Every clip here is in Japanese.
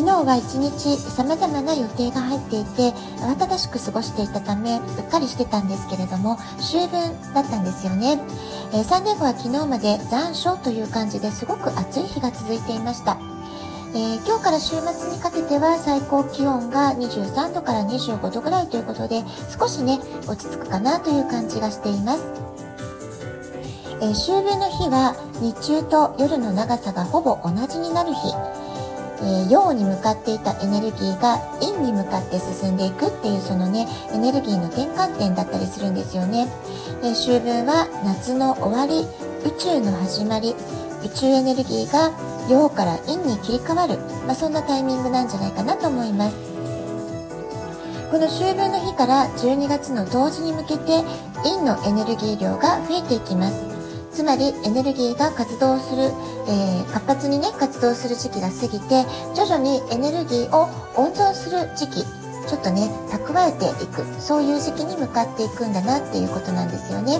昨日は一日様々な予定が入っていて慌ただしく過ごしていたためうっかりしてたんですけれども秋分だったんですよね、えー、サンデーゴは昨日まで残暑という感じですごく暑い日が続いていました。えー、今日から週末にかけては最高気温が23度から25度ぐらいということで少しね落ち着くかなという感じがしています、えー、秋分の日は日中と夜の長さがほぼ同じになる日。えー、陽に向かっていたエネルギーが陰に向かって進んでいくっていうそのねエネルギーの転換点だったりするんですよね、えー、秋分は夏の終わり宇宙の始まり宇宙エネルギーが陽から陰に切り替わる、まあ、そんなタイミングなんじゃないかなと思います。この秋分の日から12月の同時に向けて陰のエネルギー量が増えていきます。つまりエネルギーが活動する、えー、活発にね活動する時期が過ぎて徐々にエネルギーを温存する時期ちょっとね蓄えていくそういう時期に向かっていくんだなっていうことなんですよね。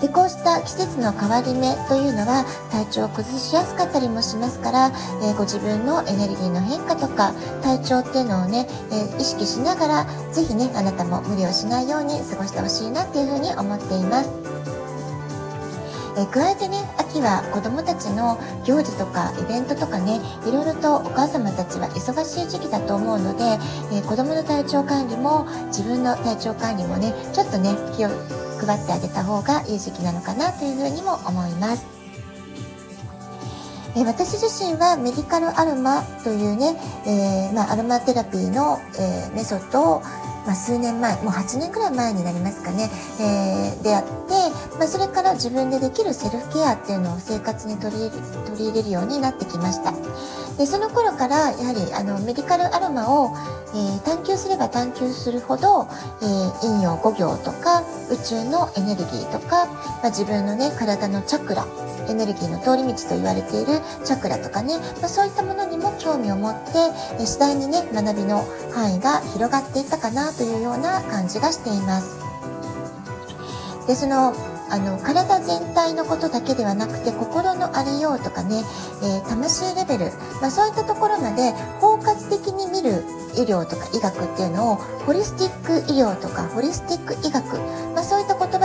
でこうした季節の変わり目というのは体調を崩しやすかったりもしますから、えー、ご自分のエネルギーの変化とか体調っていうのをね、えー、意識しながら是非ねあなたも無理をしないように過ごしてほしいなっていうふうに思っています。え加えてね秋は子どもたちの行事とかイベントとかねいろいろとお母様たちは忙しい時期だと思うので、え子どもの体調管理も自分の体調管理もねちょっとね気を配ってあげた方がいい時期なのかなというふうにも思います。え私自身はメディカルアロマというね、えー、まあ、アロマテラピーの、えー、メソッドをまあ、数年前もう8年くらい前になりますかね、えー、出会って、まあ、それから自分でできるセルフケアっていうのを生活に取り取り入れるようになってきました。でその頃からやはりあのメディカルアロマを、えー、探求すれば探求するほど、えー、陰陽五行とか宇宙のエネルギーとか、まあ、自分のね体のチャクラエネルギーの通り道と言われているチャクラとかね、まあ、そういったものにも興味を持って、え次第にね学びの範囲が広がっていったかなというような感じがしています。でそのあの体全体のことだけではなくて心のありようとかね、えー、魂レベル、まあ、そういったところまで包括的に見る医療とか医学っていうのをホリスティック医療とかホリスティック医学、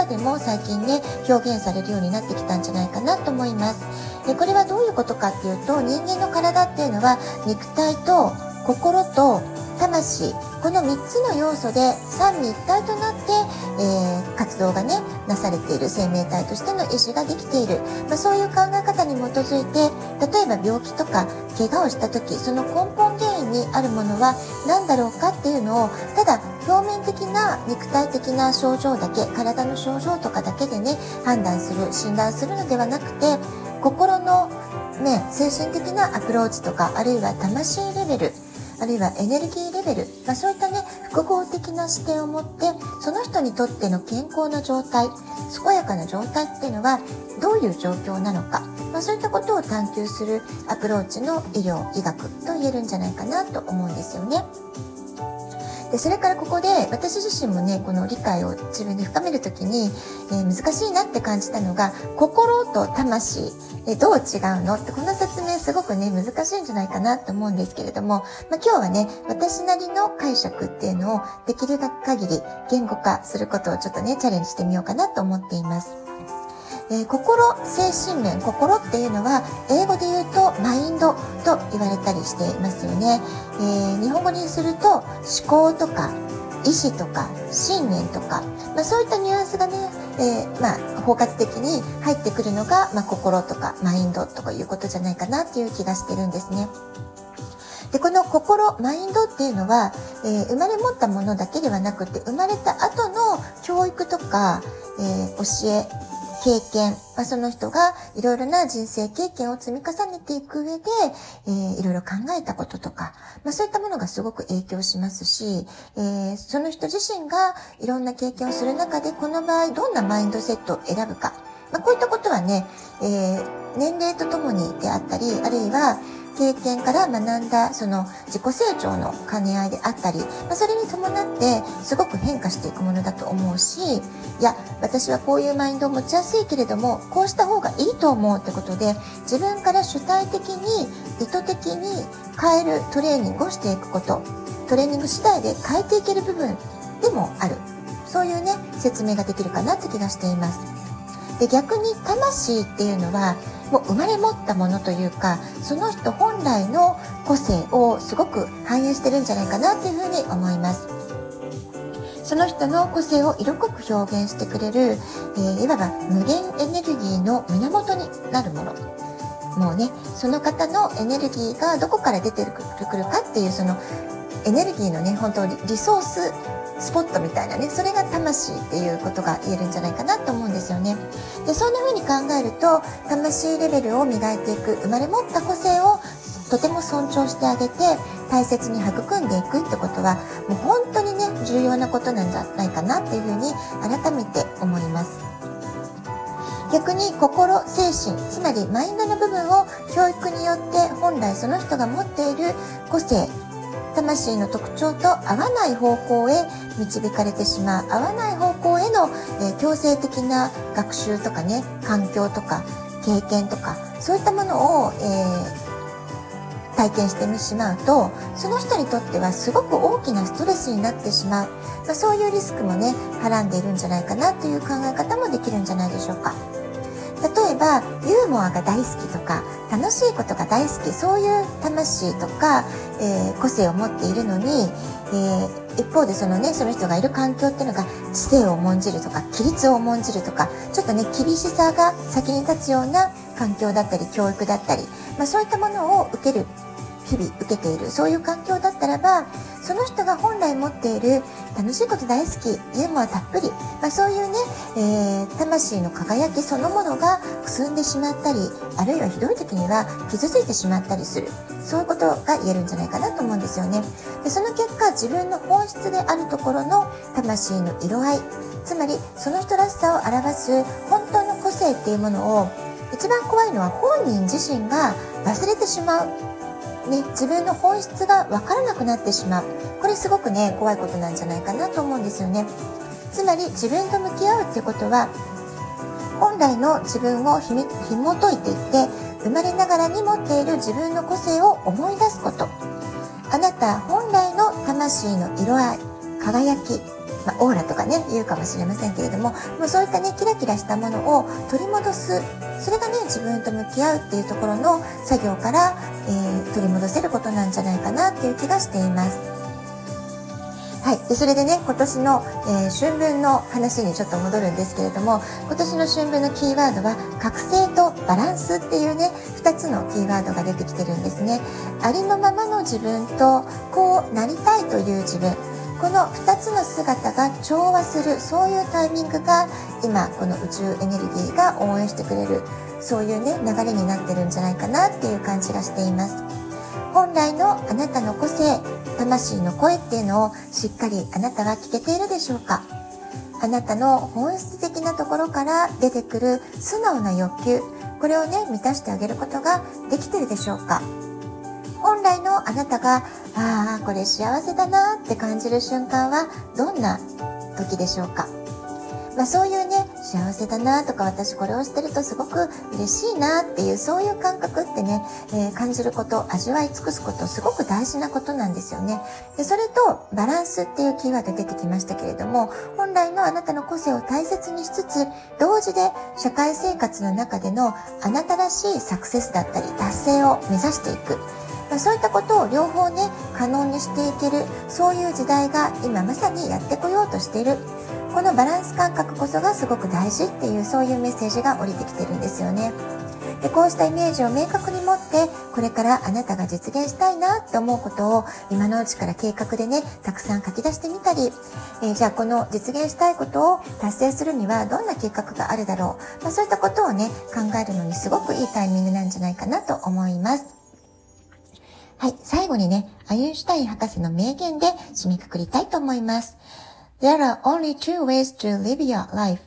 でも最近ね表現されるようになってきたんじゃないかなと思います。でこれはどういうことかっていうと人間の体っていうのは肉体と心と魂。この3つの要素で三位一体となって、えー、活動がねなされている生命体としての意志ができている、まあ、そういう考え方に基づいて例えば病気とか怪我をした時その根本原因にあるものは何だろうかっていうのをただ表面的な肉体的な症状だけ体の症状とかだけでね判断する診断するのではなくて心のね精神的なアプローチとかあるいは魂レベルあるいはエネルギーレベル、まあ、そういったね複合的な視点を持ってその人にとっての健康な状態健やかな状態っていうのはどういう状況なのか、まあ、そういったことを探求するアプローチの医療医学と言えるんじゃないかなと思うんですよね。でそれからここで私自身もねこの理解を自分で深める時に、えー、難しいなって感じたのが心と魂、えどう違うの？ってこの説明すごくね難しいんじゃないかなと思うんですけれども、まあ、今日はね私なりの解釈っていうのをできる限り言語化することをちょっとねチャレンジしてみようかなと思っています。えー、心精神面心っていうのは英語で言うとマインドと言われたりしていますよね、えー、日本語にすると思考とか意志とか信念とか、まあ、そういったニュアンスがね、えー、まあ、包括的に入ってくるのが、まあ、心とかマインドとかいうことじゃないかなっていう気がしてるんですね。でこの心マインドっていうのは、えー、生まれ持ったものだけではなくて生まれた後の教育とか、えー、教え経験、まあ、その人がいろいろな人生経験を積み重ねていく上で、えー、いろいろ考えたこととか、まあ、そういったものがすごく影響しますし、えー、その人自身がいろんな経験をする中で、この場合どんなマインドセットを選ぶか、まあ、こういったことはね、えー、年齢とともにであったり、あるいは、経験から学んだその自己成長の兼ね合いであったり、まあ、それに伴ってすごく変化していくものだと思うしいや私はこういうマインドを持ちやすいけれどもこうした方がいいと思うってことで自分から主体的に意図的に変えるトレーニングをしていくことトレーニング次第で変えていける部分でもある。そういうね説明ができるかなって気がしています。で逆に魂っていうのはもう生まれ持ったものというかその人本来の個性をすごく反映してるんじゃないかなっていうふうに思います。その人の個性を色濃く表現してくれる、えー、いわば無限エネルギーの源になるもの。もうねその方のエネルギーがどこから出てくるかっていうそのエネルギーのね本当リソーススポットみたいなねそれが魂っていうことが言えるんじゃないかなと思うんですよね。でそんな風に考えると魂レベルを磨いていく生まれ持った個性をとても尊重してあげて大切に育んでいくってことはもう本当にね重要なことなんじゃないかなっていうふうに改めて思います。逆に心精神つまりマインドの部分を教育によって本来その人が持っている個性魂の特徴と合わない方向へ導かれてしまう合わない方向への、えー、強制的な学習とかね環境とか経験とかそういったものを、えー、体験してしまうとその人にとってはすごく大きなストレスになってしまう、まあ、そういうリスクもねはらんでいるんじゃないかなという考え方もできるんじゃないでしょうか。例えばユーモアが大好きとか楽しいことが大好きそういう魂とか、えー、個性を持っているのに、えー、一方でそのねその人がいる環境っていうのが知性を重んじるとか規律を重んじるとかちょっとね厳しさが先に立つような環境だったり教育だったり、まあ、そういったものを受ける日々受けているそういう環境だったらばその人が本来持っている楽しいこと大好きユーモアたっぷり、まあ、そういうね、えー、魂の輝きそのものがくすんでしまったりあるいはひどい時には傷ついてしまったりする。そういうことが言えるんじゃないかなと思うんですよね。でその結果自分の本質であるところの魂の色合いつまりその人らしさを表す本当の個性っていうものを一番怖いのは本人自身が忘れてしまう。ね、自分の本質が分からなくなってしまう。これすごくね怖いことなんじゃないかなと思うんですよね。つまり自分と向き合うっていうことは本来の自分をひ紐解いていって生まれながらに持っている自分の個性を思い出すこと。あなた本来の魂の色合い輝きまあ、オーラとかね言うかもしれませんけれどももうそういったねキラキラしたものを取り戻す。それがね自分と向き合うっていうところの作業から、えー、取り戻せることなんじゃないかなっていう気がしています。はい、でそれでね今年の、えー、春分の話にちょっと戻るんですけれども今年の春分のキーワードは覚醒とバランスっていうね2つのキーワードが出てきてるんですね。ありのままの自分とこうなりたいという自分。この2つの姿が調和するそういうタイミングが今この宇宙エネルギーが応援してくれるそういうね流れになってるんじゃないかなっていう感じがしています。本来のあなたの個性魂の声っていうのをしっかりあなたは聞けているでしょうか？あなたの本質的なところから出てくる素直な欲求これをね満たしてあげることができてるでしょうか？本来のあなたが、ああ、これ幸せだなって感じる瞬間はどんな時でしょうか？まあ、そういうね幸せだなとか私これをしてるとすごく嬉しいなっていうそういう感覚ってね、えー、感じること味わい尽くすことすごく大事なことなんですよね。でそれとバランスっていうキーワード出てきましたけれども本来のあなたの個性を大切にしつつ同時で社会生活の中でのあなたらしいサクセスだったり達成を目指していく。まあ、そういったことを両方ね可能にしていける。そういう時代が今まさにやってこようとしている。このバランス感覚こそがすごく大事っていうそういうメッセージが降りてきてるんですよねでこうしたイメージを明確に持ってこれからあなたが実現したいなと思うことを今のうちから計画でねたくさん書き出してみたり、えー、じゃあこの実現したいことを達成するにはどんな計画があるだろう、まあ、そういったことをね考えるのにすごくいいタイミングなんじゃないかなと思います。はい、最後にね、アインシュタイン博士の名言で締めくくりたいと思います。There are only two ways to live your life.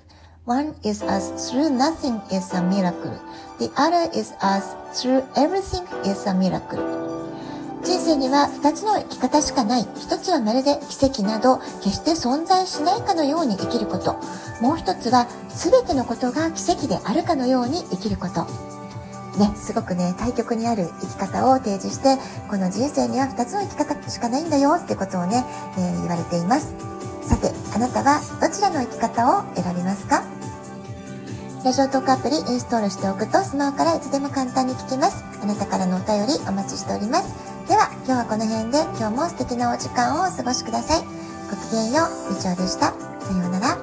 One is as through nothing is a miracle. The other is as through everything is a miracle. 人生には二つの生き方しかない。一つはまるで奇跡など決して存在しないかのように生きること。もう一つは全てのことが奇跡であるかのように生きること。ね、すごくね、対極にある生き方を提示して、この人生には2つの生き方しかないんだよってことをね、えー、言われています。さて、あなたはどちらの生き方を選びますか？ラジオトークアプリインストールしておくとスマホからいつでも簡単に聞けます。あなたからのお便りお待ちしております。では、今日はこの辺で今日も素敵なお時間をお過ごしください。ごきげんよう、みちおでした。さようなら。